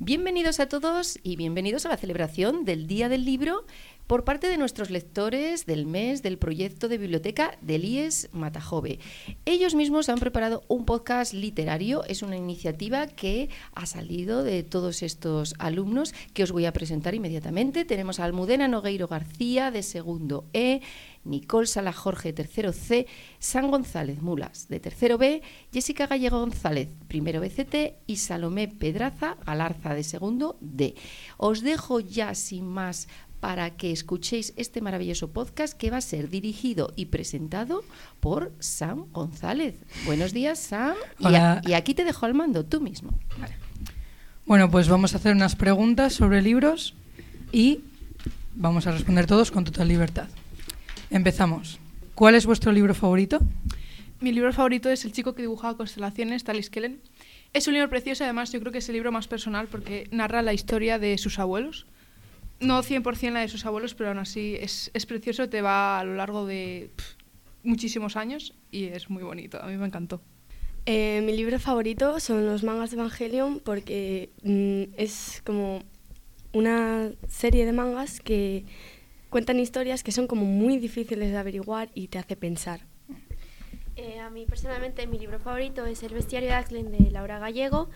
Bienvenidos a todos y bienvenidos a la celebración del Día del Libro por parte de nuestros lectores del mes del proyecto de biblioteca del IES Matajove. Ellos mismos han preparado un podcast literario, es una iniciativa que ha salido de todos estos alumnos que os voy a presentar inmediatamente. Tenemos a Almudena Nogueiro García de segundo E, Nicole Sala Jorge, tercero C, San González Mulas, de tercero B, Jessica Gallego González, primero BCT, y Salomé Pedraza Galarza, de segundo D. Os dejo ya sin más para que escuchéis este maravilloso podcast que va a ser dirigido y presentado por Sam González. Buenos días, Sam. Y, aquí te dejo al mando, tú mismo. Bueno, pues vamos a hacer unas preguntas sobre libros y vamos a responder todos con total libertad. Empezamos. ¿Cuál es vuestro libro favorito? Mi libro favorito es El chico que dibujaba constelaciones, Talis Kellen. Es un libro precioso, además yo creo que es el libro más personal porque narra la historia de sus abuelos no 100% la de sus abuelos, pero aún así es, es precioso, te va a lo largo de muchísimos años y es muy bonito, a mí me encantó. Eh, mi libro favorito son los mangas de Evangelion porque mm, es como una serie de mangas que cuentan historias que son como muy difíciles de averiguar y te hace pensar. Eh, a mí personalmente mi libro favorito es El bestiario de Acklen de Laura Gallego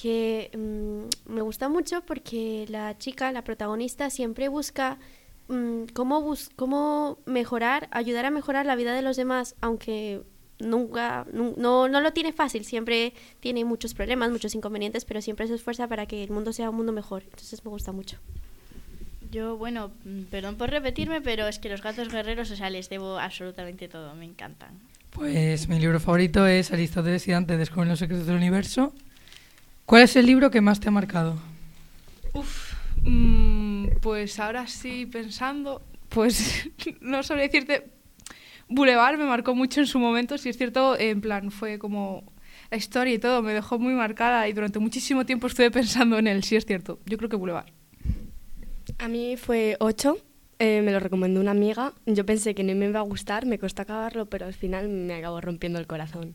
que mm, me gusta mucho porque la chica, la protagonista, siempre busca mm, cómo, bus cómo mejorar, ayudar a mejorar la vida de los demás, aunque nunca, no, no lo tiene fácil, siempre tiene muchos problemas, muchos inconvenientes, pero siempre se esfuerza para que el mundo sea un mundo mejor. Entonces me gusta mucho. Yo, bueno, mm, perdón por repetirme, pero es que los gatos guerreros, o sea, les debo absolutamente todo, me encantan. Pues mi libro favorito es Aristóteles y Dante descubren los secretos del universo ¿Cuál es el libro que más te ha marcado? Uf, mm, pues ahora sí pensando, pues no sabría decirte. Boulevard me marcó mucho en su momento, si es cierto, en plan, fue como la historia y todo, me dejó muy marcada y durante muchísimo tiempo estuve pensando en él, si es cierto. Yo creo que Boulevard. A mí fue 8, eh, me lo recomendó una amiga. Yo pensé que no me iba a gustar, me costó acabarlo, pero al final me acabó rompiendo el corazón.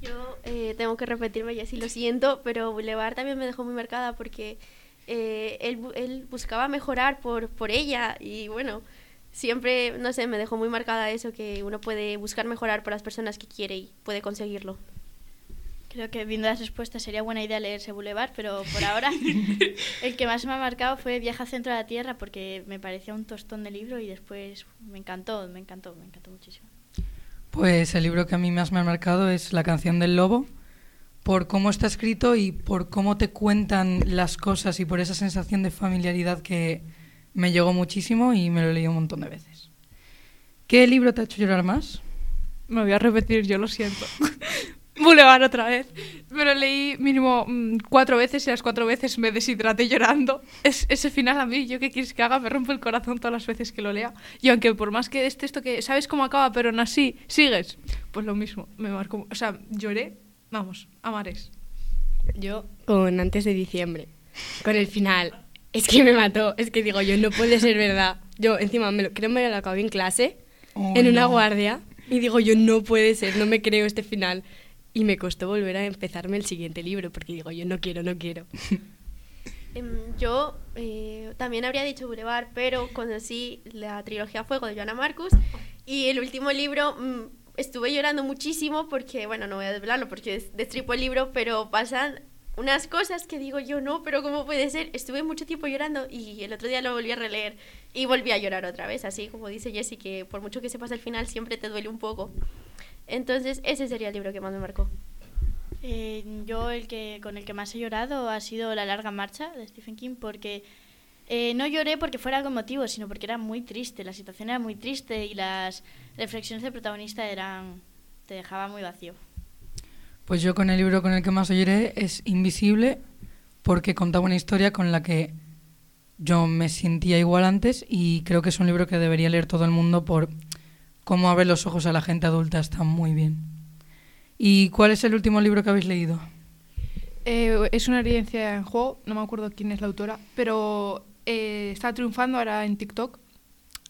Yo eh, tengo que repetirme y así lo siento, pero Boulevard también me dejó muy marcada porque eh, él, él, buscaba mejorar por, por ella y bueno, siempre, no sé, me dejó muy marcada eso, que uno puede buscar mejorar por las personas que quiere y puede conseguirlo. Creo que viendo las respuestas sería buena idea leerse Boulevard, pero por ahora el que más me ha marcado fue Viaja al centro de la Tierra porque me parecía un tostón de libro y después me encantó, me encantó, me encantó muchísimo. Pues el libro que a mí más me ha marcado es La canción del lobo, por cómo está escrito y por cómo te cuentan las cosas y por esa sensación de familiaridad que me llegó muchísimo y me lo he leído un montón de veces. ¿Qué libro te ha hecho llorar más? Me voy a repetir, yo lo siento. Boulevard otra vez. Me lo leí mínimo mm, cuatro veces y las cuatro veces me deshidraté llorando. Es, ese final a mí, yo qué quieres que haga, me rompe el corazón todas las veces que lo lea. Y aunque por más que este esto que sabes cómo acaba, pero aún así sigues, pues lo mismo, me marcó. O sea, lloré, vamos, a mares. Yo con antes de diciembre, con el final. Es que me mató, es que digo yo, no puede ser verdad. Yo encima me lo, creo que me lo acabé en clase, oh, en una guardia, y digo yo, no puede ser, no me creo este final. Y me costó volver a empezarme el siguiente libro porque digo, yo no quiero, no quiero. Em, yo eh, también habría dicho Boulevard, pero conocí la trilogía Fuego de Joana Marcus y el último libro mm, estuve llorando muchísimo porque, bueno, no voy a desvelarlo porque destripo el libro, pero pasan unas cosas que digo yo no, pero ¿cómo puede ser? Estuve mucho tiempo llorando y el otro día lo volví a releer y volví a llorar otra vez, así como dice Jessie, que por mucho que sepas el final siempre te duele un poco. Entonces, ese sería el libro que más me marcó. Eh, yo el que con el que más he llorado ha sido La larga marcha de Stephen King porque eh, no lloré porque fuera algo emotivo, sino porque era muy triste, la situación era muy triste y las reflexiones del protagonista eran te dejaba muy vacío. Pues yo con el libro con el que más lloré es Invisible porque contaba una historia con la que yo me sentía igual antes y creo que es un libro que debería leer todo el mundo por cómo abre los ojos a la gente adulta está muy bien. ¿Y cuál es el último libro que habéis leído? Eh, es una evidencia en juego, no me acuerdo quién es la autora, pero eh, está triunfando ahora en TikTok.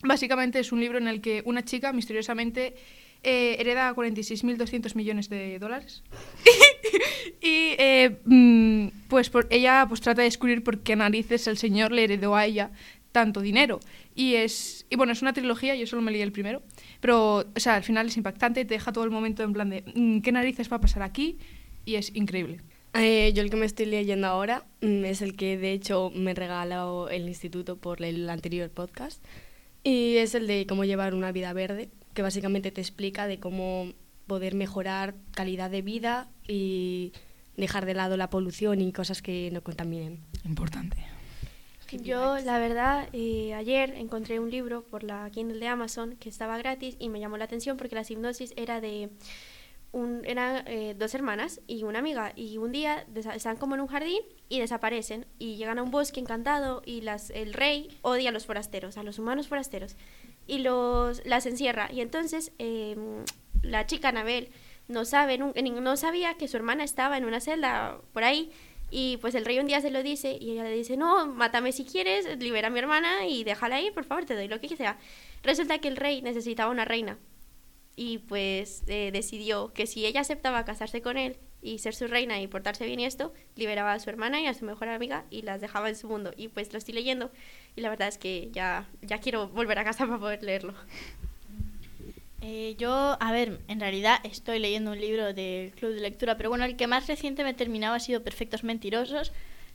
Básicamente es un libro en el que una chica misteriosamente eh, hereda 46.200 millones de dólares. y eh, mm, pues por, ella pues trata de descubrir por qué narices el señor le heredó a ella tanto dinero. Y es y bueno, es una trilogía, yo solo me leí el primero, pero o sea, al final es impactante, te deja todo el momento en plan de mm, qué narices va a pasar aquí y es increíble. Eh, yo el que me estoy leyendo ahora mm, es el que de hecho me regaló el instituto por el anterior podcast y es el de cómo llevar una vida verde, que básicamente te explica de cómo poder mejorar calidad de vida y dejar de lado la polución y cosas que no contaminen. Importante. Yo, la verdad, eh, ayer encontré un libro por la Kindle de Amazon que estaba gratis y me llamó la atención porque la hipnosis era de un, eran eh, dos hermanas y una amiga. Y un día están como en un jardín y desaparecen y llegan a un bosque encantado y las, el rey odia a los forasteros, a los humanos forasteros y los, las encierra. Y entonces eh, la chica Anabel no, sabe, no sabía que su hermana estaba en una celda por ahí y pues el rey un día se lo dice y ella le dice, no, mátame si quieres, libera a mi hermana y déjala ahí, por favor, te doy lo que sea. Resulta que el rey necesitaba una reina y pues eh, decidió que si ella aceptaba casarse con él y ser su reina y portarse bien y esto, liberaba a su hermana y a su mejor amiga y las dejaba en su mundo. Y pues lo estoy leyendo y la verdad es que ya, ya quiero volver a casa para poder leerlo. Eh, yo, a ver, en realidad estoy leyendo un libro del club de lectura, pero bueno, el que más reciente me he terminado ha sido Perfectos Mentirosos,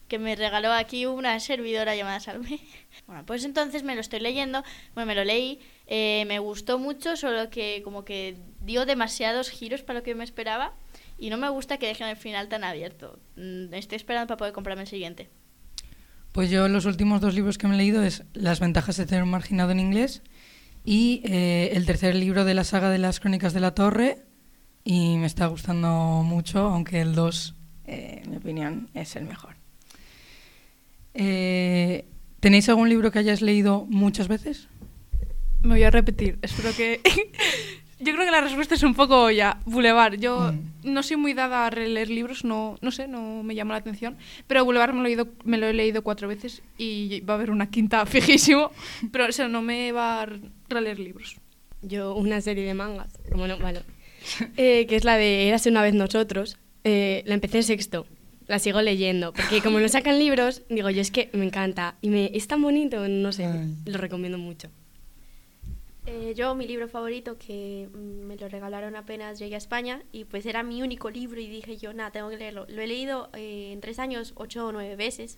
que me regaló aquí una servidora llamada Salme. Bueno, pues entonces me lo estoy leyendo, bueno, me lo leí, eh, me gustó mucho, solo que como que dio demasiados giros para lo que me esperaba y no me gusta que dejen el final tan abierto. Mm, Estoy esperando para poder comprarme el siguiente. Pues yo los últimos dos libros que me he leído es Las ventajas de ser un marginado en inglés y eh, el tercer libro de la saga de las crónicas de la torre y me está gustando mucho, aunque el 2, eh, en mi opinión, es el mejor. Eh, ¿Tenéis algún libro que hayáis leído muchas veces? Me voy a repetir, espero que... Yo creo que la respuesta es un poco ya Boulevard. Yo Mm. no soy muy dada a releer libros, no, no sé, no me llama la atención. Pero Boulevard me lo, he leído, me lo he leído cuatro veces y va a haber una quinta fijísimo. Pero eso no me va a releer libros. Yo una serie de mangas, como no, bueno, eh, que es la de Érase una vez nosotros, eh, la empecé en sexto, la sigo leyendo, porque como no sacan libros, digo yo es que me encanta y me, es tan bonito, no sé, Ay. lo recomiendo mucho. Eh, yo, mi libro favorito, que me lo regalaron apenas llegué a España, y pues era mi único libro, y dije yo, nada, tengo que leerlo. Lo he leído eh, en tres años, ocho o nueve veces,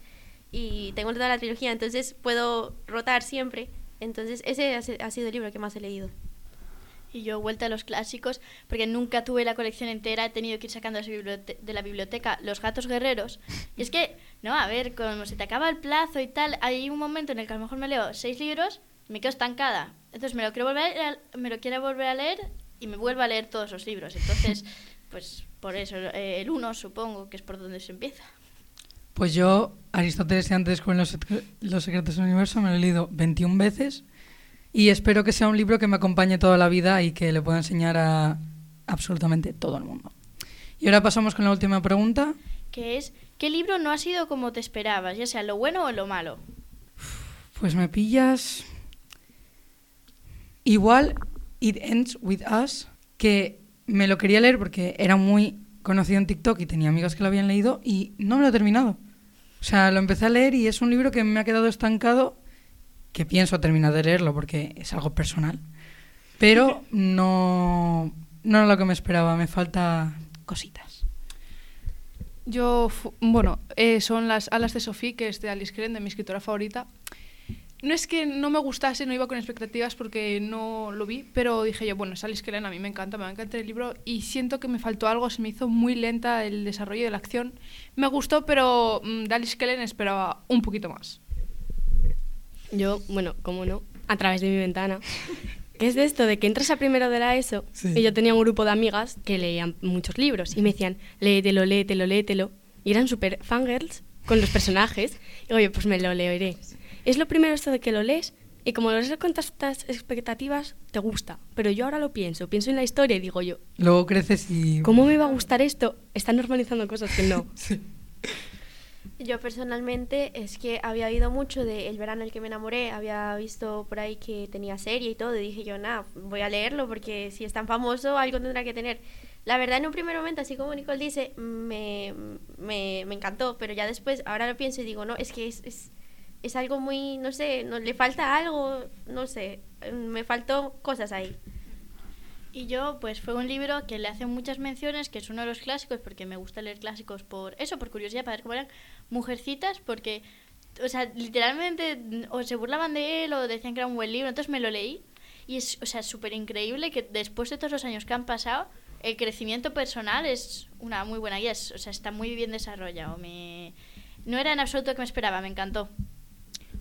y tengo toda la trilogía, entonces puedo rotar siempre. Entonces, ese ha si- ha sido el libro que más he leído. Y yo vuelta a los clásicos, porque nunca tuve la colección entera, he tenido que ir sacando de la biblioteca Los Gatos Guerreros. Y es que, no, a ver, como se te acaba el plazo y tal, hay un momento en el que a lo mejor me leo seis libros me quedo estancada. Entonces me lo quiero volver a, me lo quiero volver a leer y me vuelvo a leer todos los libros. Entonces, pues por eso, eh, el uno supongo que es por donde se empieza. Pues yo, Aristóteles y antes con los, los secretos del universo, me lo he leído 21 veces y espero que sea un libro que me acompañe toda la vida y que le pueda enseñar a absolutamente todo el mundo. Y ahora pasamos con la última pregunta. Que es, ¿qué libro no ha sido como te esperabas? Ya sea lo bueno o lo malo. Pues me pillas. Igual It Ends With Us, que me lo quería leer porque era muy conocido en TikTok y tenía amigas que lo habían leído y no me lo he terminado. O sea, lo empecé a leer y es un libro que me ha quedado estancado, que pienso terminar de leerlo porque es algo personal. Pero no, no era lo que me esperaba, me falta cositas. Yo, bueno, eh, son las Alas de Sophie, que es de Alice Kren, de mi escritora favorita. No es que no me gustase, no iba con expectativas porque no lo vi, pero dije yo, bueno, es Alice Kren, a mí me encanta, me va a encantar el libro y siento que me faltó algo, se me hizo muy lenta el desarrollo de la acción. Me gustó, pero mm, de Alice Kren esperaba un poquito más. Yo, bueno, como no, a través de mi ventana. Que es de esto, de que entras a primero de la ESO Sí. y yo tenía un grupo de amigas que leían muchos libros y me decían, léetelo, léetelo, léetelo. Y eran súper fangirls con los personajes. Y oye, pues me lo leeré. Es lo primero esto de que lo lees y como lo lees con tantas expectativas, te gusta. Pero yo ahora lo pienso, pienso en la historia y digo yo, Luego creces y... ¿cómo me va a gustar esto? Están normalizando cosas que no. Sí. Yo personalmente es que había oído mucho de El verano en el que me enamoré, había visto por ahí que tenía serie y todo, y dije yo, nada, voy a leerlo porque si es tan famoso algo tendrá que tener. La verdad en un primer momento, así como Nicole dice, me, me, me encantó, pero ya después, ahora lo pienso y digo, no, es que es, es, es algo muy, no sé, no, le falta algo, no sé, me faltó cosas ahí. Y yo, pues fue un libro que le hace muchas menciones, que es uno de los clásicos, porque me gusta leer clásicos por eso, por curiosidad, para ver cómo eran Mujercitas, porque, o sea, literalmente o se burlaban de él o decían que era un buen libro, entonces me lo leí. Y es, o sea, súper increíble que después de todos los años que han pasado, el crecimiento personal es una muy buena guía, o sea, está muy bien desarrollado. Me... No era en absoluto lo que me esperaba, me encantó.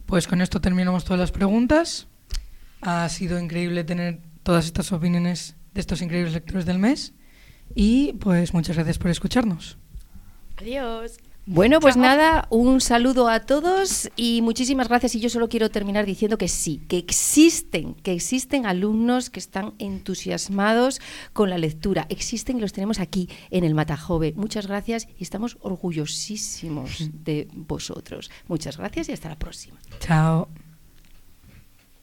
Pues con esto terminamos todas las preguntas. Ha sido increíble tener todas estas opiniones de estos increíbles lectores del mes. Y pues muchas gracias por escucharnos. Adiós. Bueno, pues nada, un saludo a todos y muchísimas gracias. Y yo solo quiero terminar diciendo que sí, que existen, que existen alumnos que están entusiasmados con la lectura. Existen y los tenemos aquí en el Matajove. Muchas gracias y estamos orgullosísimos de vosotros. Muchas gracias y hasta la próxima. Chao.